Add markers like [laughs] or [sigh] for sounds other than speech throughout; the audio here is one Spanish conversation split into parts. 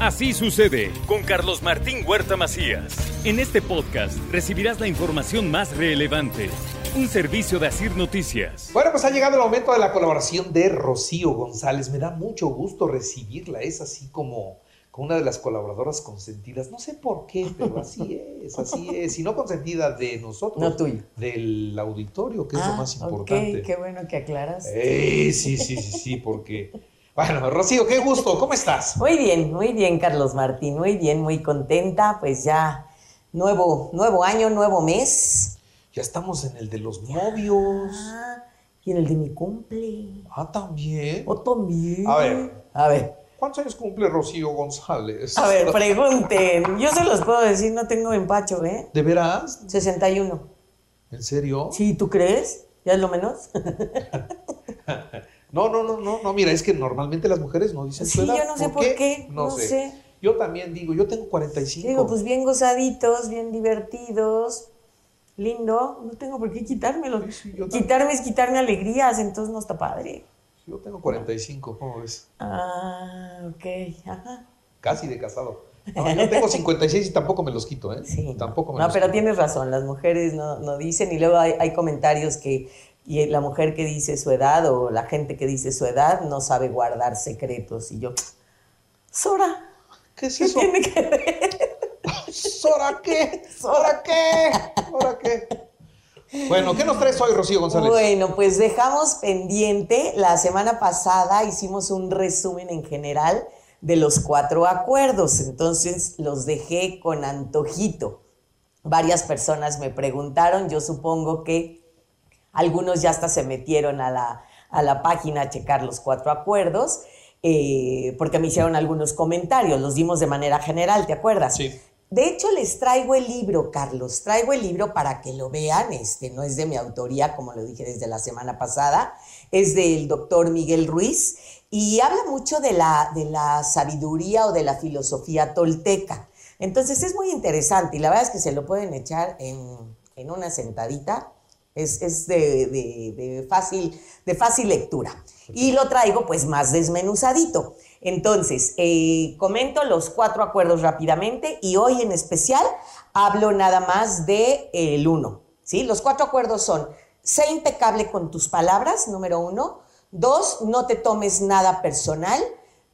Así sucede con Carlos Martín Huerta Macías. En este podcast recibirás la información más relevante. Un servicio de Asir Noticias. Bueno, pues ha llegado el momento de la colaboración de Rocío González. Me da mucho gusto recibirla. Es así como, como una de las colaboradoras consentidas. No sé por qué, pero [laughs] así es, así es. Y no consentida de nosotros. No tuyo. Del auditorio, que es lo Ah, más ok, importante. qué bueno que aclaras. Eh, sí, sí, sí, sí, porque... Bueno, Rocío, qué gusto. ¿Cómo estás? Muy bien, muy bien, Carlos Martín, muy bien, muy contenta. Pues ya, nuevo, nuevo año, nuevo mes. Ya estamos en el de los novios. Ah, y en el de mi cumple. Ah, también. ¿O también? A ver. A ver, ¿Cuántos años cumple Rocío González? a ver, pregunten. Yo se los puedo decir, no tengo empacho, ¿eh? ¿De veras? 61. ¿En serio? ¿Sí, tú crees? ¿Ya es lo menos? [laughs] No, no, no, no, no, mira, es que normalmente las mujeres no dicen su Sí, edad. yo no sé por qué, no sé. Yo también digo, yo tengo 45. Digo, pues bien gozaditos, bien divertidos, lindo. No tengo por qué quitármelo. Sí, sí. Quitarme es quitarme alegrías, entonces no está padre. Yo tengo 45, ¿cómo ves? Ah, ok. Ajá. Casi de casado. No, yo tengo 56 y tampoco me los quito, ¿eh? Sí. Tampoco me No, los pero quito. tienes razón, las mujeres no, no dicen y luego hay, hay comentarios que y la mujer que dice su edad o la gente que dice su edad no sabe guardar secretos. Y yo, Sora, ¿Qué es ¿qué eso? tiene que ver? ¿Sora qué? ¿Sora qué? ¿Sora qué? Bueno, ¿qué nos traes hoy, Rocío González? Bueno, pues dejamos pendiente, la semana pasada hicimos un resumen en general de los cuatro acuerdos, entonces los dejé con antojito. Varias personas me preguntaron, yo supongo que algunos ya hasta se metieron a la, a la página a checar los cuatro acuerdos, eh, porque me hicieron algunos comentarios, los dimos de manera general, ¿te acuerdas? Sí. De hecho, les traigo el libro, Carlos. Traigo el libro para que lo vean. Este no es de mi autoría, como lo dije desde la semana pasada. Es del doctor Miguel Ruiz y habla mucho de la, de la sabiduría o de la filosofía tolteca. Entonces es muy interesante y la verdad es que se lo pueden echar en, en una sentadita. Es, es de, de- de fácil, de fácil lectura. Y lo traigo pues más desmenuzadito. Entonces, eh, comento los cuatro acuerdos rápidamente y hoy en especial hablo nada más de eh, el uno. ¿sí? Los cuatro acuerdos son, sé impecable con tus palabras, número uno. Dos, no te tomes nada personal.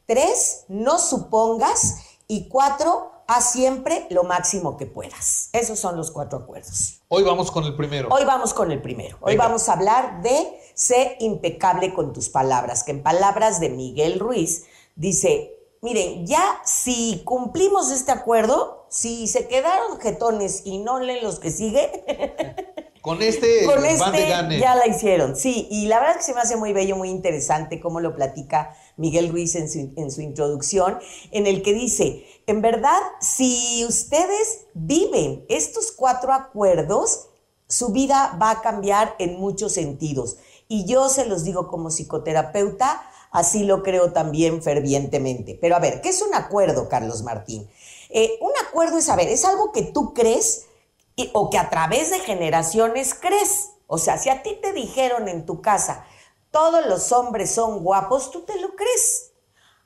Tres, no supongas. Y cuatro, haz siempre lo máximo que puedas. Esos son los cuatro acuerdos. Hoy vamos con el primero. Hoy vamos con el primero. Hoy Venga. vamos a hablar de sé impecable con tus palabras, que en palabras de Miguel Ruiz dice, miren, ya si cumplimos este acuerdo, si se quedaron jetones y no leen los que sigue, [laughs] Con este, [laughs] con van de este gane. ya la hicieron. Sí, y la verdad es que se me hace muy bello, muy interesante cómo lo platica Miguel Ruiz en su, introducción, en el que dice, en verdad, si ustedes viven estos cuatro acuerdos, su vida va a cambiar en muchos sentidos. Y yo se los digo como psicoterapeuta, así lo creo también fervientemente. Pero a ver, ¿qué es un acuerdo, Carlos Martín? Eh, un acuerdo es, a ver, es algo que tú crees o que a través de generaciones crees. O sea, si a ti te dijeron en tu casa, todos los hombres son guapos, tú te lo crees.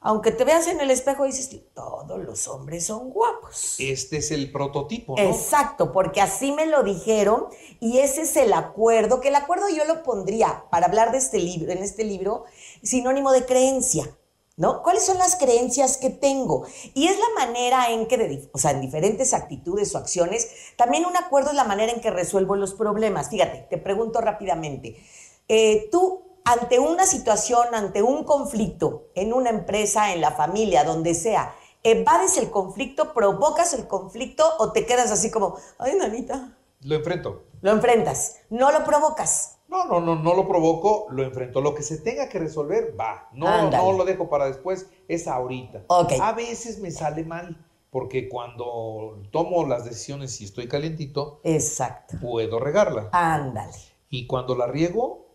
Aunque te veas en el espejo y dices, todos los hombres son guapos. Este es el prototipo, ¿no? Exacto, porque así me lo dijeron y ese es el acuerdo, que el acuerdo yo lo pondría para hablar de este libro, en este libro, sinónimo de creencia, ¿no? ¿Cuáles son las creencias que tengo? Y es la manera en que, o sea, en diferentes actitudes o acciones, también un acuerdo es la manera en que resuelvo los problemas. Fíjate, te pregunto rápidamente, eh, tú ante una situación, ante un conflicto, en una empresa, en la familia, donde sea, evades el conflicto, provocas el conflicto o te quedas así como, ay, nanita, Lo enfrento. lo enfrentas, no lo provocas. No, no, no, no lo provoco, lo enfrento. Lo que se tenga que resolver, va. No, Ándale. no lo dejo para después, es ahorita. A veces me sale mal, porque cuando tomo las decisiones y estoy calientito, Exacto. puedo regarla. Ándale. Y cuando la riego,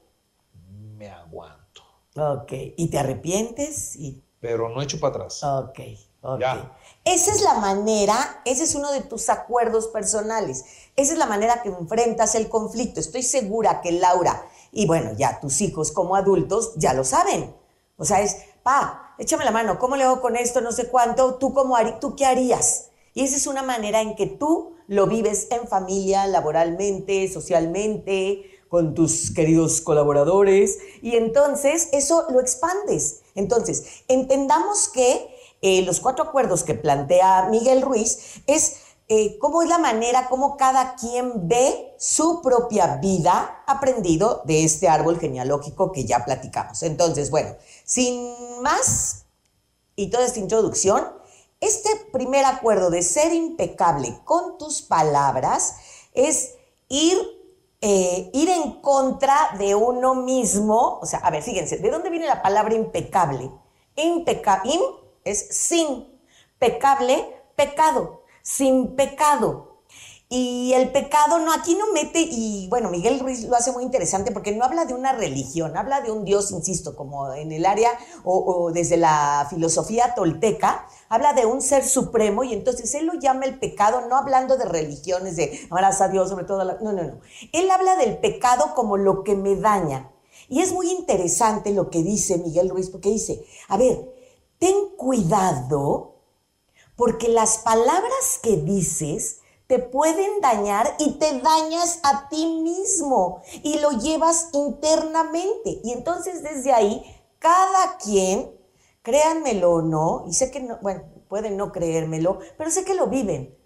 me aguanto. Ok. ¿Y te arrepientes? Y Pero no echo para atrás. Ok, ok. Ya. Esa es la manera, ese es uno de tus acuerdos personales. Esa es la manera que enfrentas el conflicto. Estoy segura que Laura y bueno, ya tus hijos como adultos ya lo saben. O sea, es, pa, échame la mano, ¿cómo le hago con esto? No sé cuánto, ¿tú, cómo ¿tú qué harías? Y esa es una manera en que tú lo vives en familia, laboralmente, socialmente, con tus queridos colaboradores, y entonces eso lo expandes. Entonces, entendamos que eh, los cuatro acuerdos que plantea Miguel Ruiz es eh, cómo es la manera, cómo cada quien ve su propia vida aprendido de este árbol genealógico que ya platicamos. Entonces, bueno, sin más y toda esta introducción, este primer acuerdo de ser impecable con tus palabras es ir, eh, ir en contra de uno mismo. O sea, a ver, fíjense, ¿de dónde viene la palabra impecable? Impecable, es sin, pecable, pecado sin pecado. Y el pecado no, aquí no mete, y bueno, Miguel Ruiz lo hace muy interesante porque no habla de una religión, habla de un Dios, insisto, como en el área o, desde la filosofía tolteca, habla de un ser supremo y entonces él lo llama el pecado, no hablando de religiones, de amarás a Dios sobre todo, no, no, no. Él habla del pecado como lo que me daña. Y es muy interesante lo que dice Miguel Ruiz porque dice, a ver, ten cuidado porque las palabras que dices te pueden dañar y te dañas a ti mismo y lo llevas internamente. Y entonces desde ahí, cada quien, créanmelo o no, y sé que no, bueno, pueden no creérmelo, pero sé que lo viven.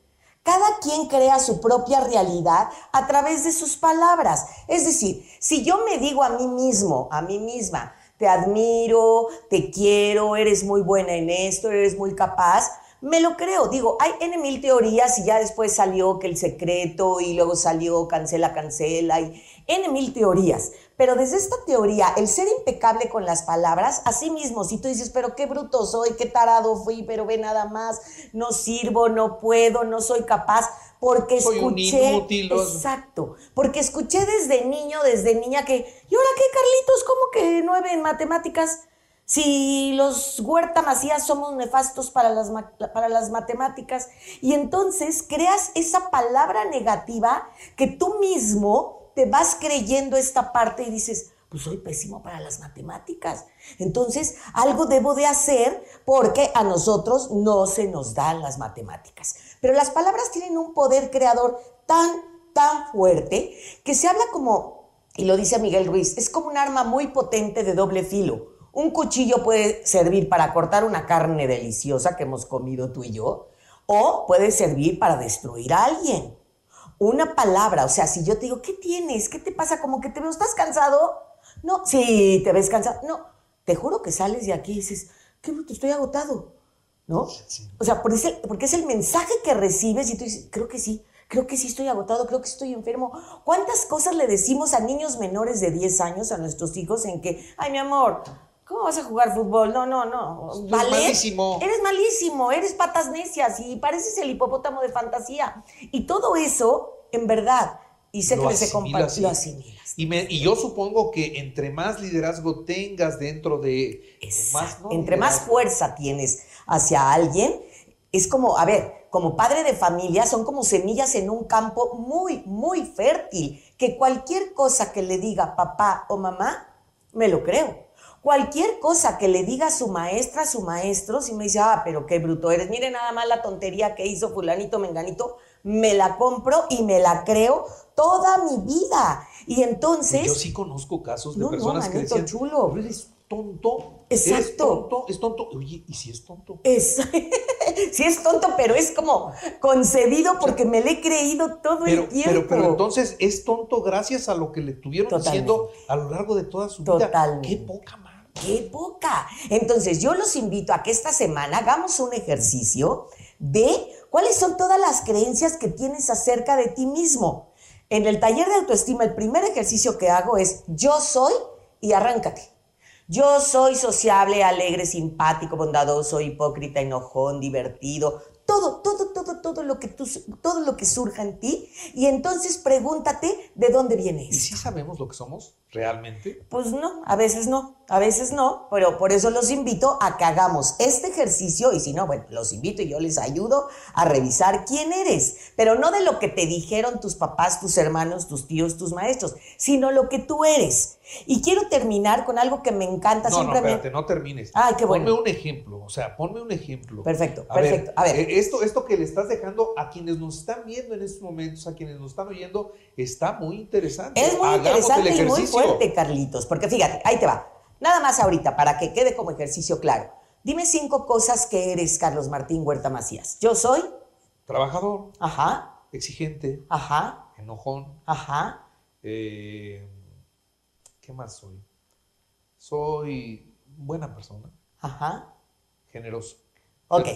Cada quien crea su propia realidad a través de sus palabras. Es decir, si yo me digo a mí mismo, a mí misma, te admiro, te quiero, eres muy buena en esto, eres muy capaz, me lo creo, digo, hay N mil teorías y ya después salió que el secreto y luego salió cancela, cancela y N mil teorías. Pero desde esta teoría, el ser impecable con las palabras, así mismo, si tú dices, pero qué bruto soy, qué tarado fui, pero ve nada más, no sirvo, no puedo, no soy capaz, porque escuché. exacto, porque escuché desde niño, desde niña que, ¿y ahora qué, Carlitos? ¿Cómo que nueve en matemáticas? Si los Huerta Macías somos nefastos para las, para las matemáticas, y entonces creas esa palabra negativa que tú mismo te vas creyendo esta parte y dices, pues soy pésimo para las matemáticas. Entonces, algo debo de hacer porque a nosotros no se nos dan las matemáticas. Pero las palabras tienen un poder creador tan, tan fuerte que se habla como, y lo dice Miguel Ruiz, es como un arma muy potente de doble filo. Un cuchillo puede servir para cortar una carne deliciosa que hemos comido tú y yo, o puede servir para destruir a alguien. Una palabra, o sea, si yo te digo, ¿qué tienes? ¿Qué te pasa? Como que te veo, ¿estás cansado? No, sí, te ves cansado. No, te juro que sales de aquí y dices, qué bruto, estoy agotado. ¿No? O sea, porque es el mensaje que recibes y tú dices, creo que sí, creo que sí estoy agotado, creo que estoy enfermo. ¿Cuántas cosas le decimos a niños menores de 10 años, a nuestros hijos, en que, ay, mi amor, ¿Cómo vas a jugar fútbol? No, no, no. ¿Vale? malísimo. Eres malísimo, eres patas necias y pareces el hipopótamo de fantasía. Y todo eso, en verdad, y sé que se comparte, lo asimilas. Y, y, yo supongo que entre más liderazgo tengas dentro de... Más, Entre más fuerza tienes hacia alguien, es como, a ver, como padre de familia, son como semillas en un campo muy, muy fértil, que cualquier cosa que le diga papá o mamá, me lo creo. Cualquier cosa que le diga su maestra, su maestro, si me dice, ah, pero qué bruto eres, mire nada más la tontería que hizo fulanito, menganito, me la compro y me la creo toda mi vida. Y entonces... Yo sí conozco casos de personas que decían, chulo. eres tonto. Exacto. Es tonto, es tonto. Oye, ¿y si es tonto? Es, [laughs] sí es tonto, pero es como concedido porque me le he creído todo el tiempo. Pero, pero entonces es tonto gracias a lo que le tuvieron diciendo a lo largo de toda su vida. Totalmente. Qué poca ¡Qué poca! Entonces yo los invito a que esta semana hagamos un ejercicio de cuáles son todas las creencias que tienes acerca de ti mismo. En el taller de autoestima, el primer ejercicio que hago es yo soy y arráncate. Yo soy sociable, alegre, simpático, bondadoso, hipócrita, enojón, divertido, todo, todo, todo, todo lo que tú, todo lo que surja en ti y entonces pregúntate de dónde viene eso. ¿Y si sabemos lo que somos realmente? Pues no, a veces no, a veces no, pero por eso los invito a que hagamos este ejercicio y si no, bueno, los invito y yo les ayudo a revisar quién eres, pero no de lo que te dijeron tus papás, tus hermanos, tus tíos, tus maestros, sino lo que tú eres. Y quiero terminar con algo que me encanta no, siempre. No, espérate, no termines. Ay, qué bueno. Ponme un ejemplo, o sea, ponme un ejemplo. Perfecto, perfecto. a ver. Eh, esto, esto que le estás dejando a quienes nos están viendo en estos momentos, a quienes nos están oyendo, está muy interesante. Es muy interesante y muy fuerte, Carlitos, porque fíjate, ahí te va. Nada más ahorita, para que quede como ejercicio claro. Dime cinco cosas que eres, Carlos Martín Huerta Macías. Yo soy. Trabajador. Ajá. Exigente. Ajá. Enojón. Ajá. Eh, ¿Qué más soy? Soy buena persona. Ajá. Generoso. Ok.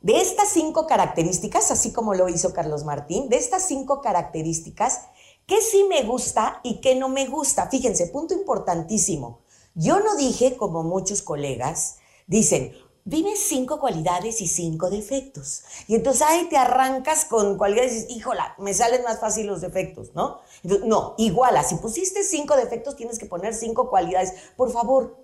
De estas cinco características, así como lo hizo Carlos Martín, de estas cinco características, ¿qué sí me gusta y qué no me gusta? Fíjense, punto importantísimo. Yo no dije, como muchos colegas, dicen, dime cinco cualidades y cinco defectos. Y entonces ahí te arrancas con cualidades y dices, híjola, me salen más fácil los defectos, ¿no? no, iguala, si pusiste cinco defectos, tienes que poner cinco cualidades. Por favor,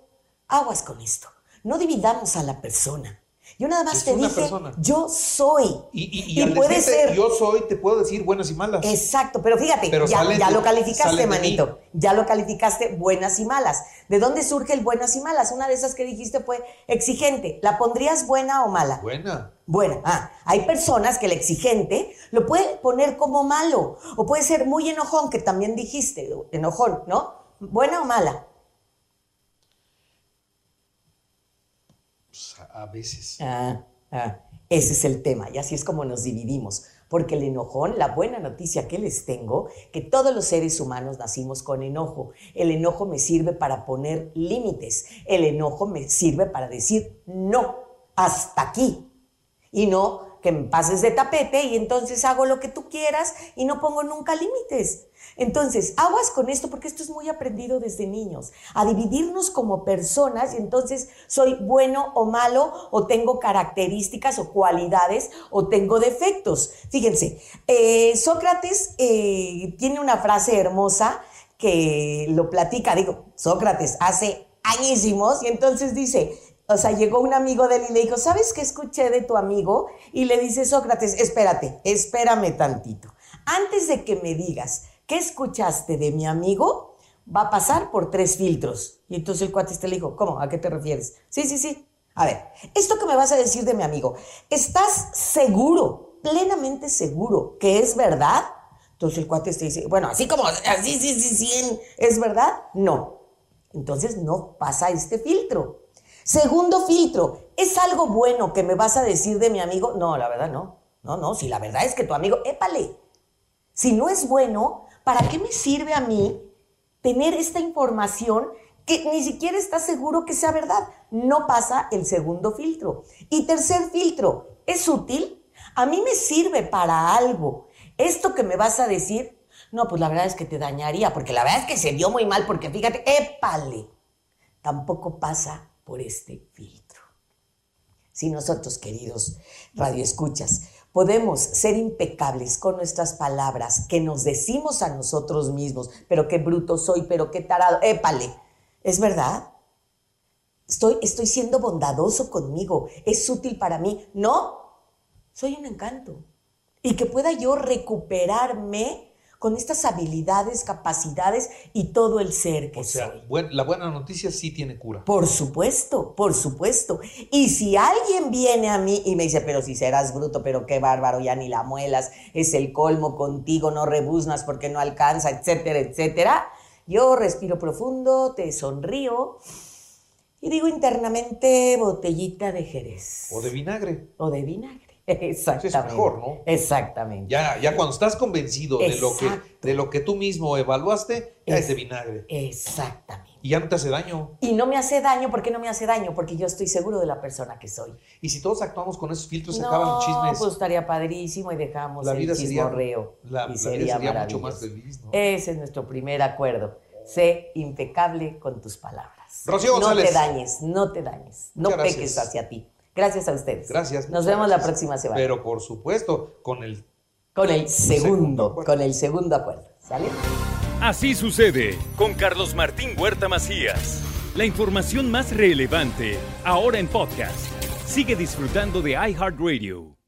aguas con esto. No dividamos a la persona. Yo nada más te dije, yo soy. Y, puede ser. Yo soy, te puedo decir buenas y malas. Exacto, pero fíjate, ya, lo calificaste, manito. Ya lo calificaste buenas y malas. ¿De dónde surge el buenas y malas? Una de esas que dijiste fue exigente. ¿La pondrías buena o mala? Buena. Buena. Ah, hay personas que el exigente lo puede poner como malo. O puede ser muy enojón, que también dijiste, enojón, ¿no? ¿Buena o mala? A veces. Ah, ah, ese es el tema y así es como nos dividimos. Porque el enojón, la buena noticia que les tengo, que todos los seres humanos nacimos con enojo. El enojo me sirve para poner límites. El enojo me sirve para decir no, hasta aquí. Y no que me pases de tapete y entonces hago lo que tú quieras y no pongo nunca límites. Entonces, aguas con esto porque esto es muy aprendido desde niños, a dividirnos como personas y entonces soy bueno o malo o tengo características o cualidades o tengo defectos. Fíjense, eh, Sócrates eh, tiene una frase hermosa que lo platica, digo, Sócrates hace añísimos y entonces dice, o sea, llegó un amigo de él y le dijo, ¿sabes qué escuché de tu amigo? Y le dice Sócrates, espérate, espérame tantito. Antes de que me digas qué escuchaste de mi amigo, va a pasar por tres filtros. Y entonces el cuate este le dijo, ¿cómo? ¿A qué te refieres? Sí, sí, sí. A ver, esto que me vas a decir de mi amigo, ¿estás seguro, plenamente seguro que es verdad? Entonces el cuate este dice, bueno, así como, así, sí, sí, sí, ¿es verdad? No. Entonces no pasa este filtro. Segundo filtro, ¿es algo bueno que me vas a decir de mi amigo? No, la verdad no. No, no, si la verdad es que tu amigo, épale. Si no es bueno, ¿para qué me sirve a mí tener esta información que ni siquiera está seguro que sea verdad? No pasa el segundo filtro. Y tercer filtro, ¿es útil? A mí me sirve para algo. Esto que me vas a decir, no, pues la verdad es que te dañaría, porque la verdad es que se dio muy mal, porque fíjate, épale. Tampoco pasa por este filtro. Si nosotros, queridos radioescuchas, podemos ser impecables con nuestras palabras que nos decimos a nosotros mismos, pero qué bruto soy, pero qué tarado, épale, ¿es verdad? Estoy, estoy siendo bondadoso conmigo, es útil para mí. No, soy un encanto. Y que pueda yo recuperarme con estas habilidades, capacidades y todo el ser que o sea, la buena noticia sí tiene cura. Por supuesto, por supuesto. Y si alguien viene a mí y me dice, pero si serás bruto, pero qué bárbaro, ya ni la muelas, es el colmo contigo, no rebuznas porque no alcanza, etcétera, etcétera, yo respiro profundo, te sonrío. Y digo internamente botellita de jerez. O de vinagre. O de vinagre. Exactamente. Es mejor, ¿no? Exactamente. Ya, ya cuando estás convencido de lo, que, de lo que tú mismo evaluaste, ya es, de vinagre. Exactamente. Y ya no te hace daño. Y no me hace daño, ¿por qué no me hace daño? Porque yo estoy seguro de la persona que soy. Y si todos actuamos con esos filtros, se acaban los chismes. pues estaría padrísimo y dejamos la vida el chismorreo. Sería, la, y sería, mucho más feliz, ¿no? Ese es nuestro primer acuerdo. Sé impecable con tus palabras. Rocío González. No te dañes, no te dañes. No peques hacia ti. Gracias a ustedes. Gracias. Nos vemos la próxima semana. Pero por supuesto, con el... Con el segundo, con el segundo acuerdo. ¿Sale? Así sucede con Carlos Martín Huerta Macías. La información más relevante, ahora en podcast. Sigue disfrutando de iHeartRadio.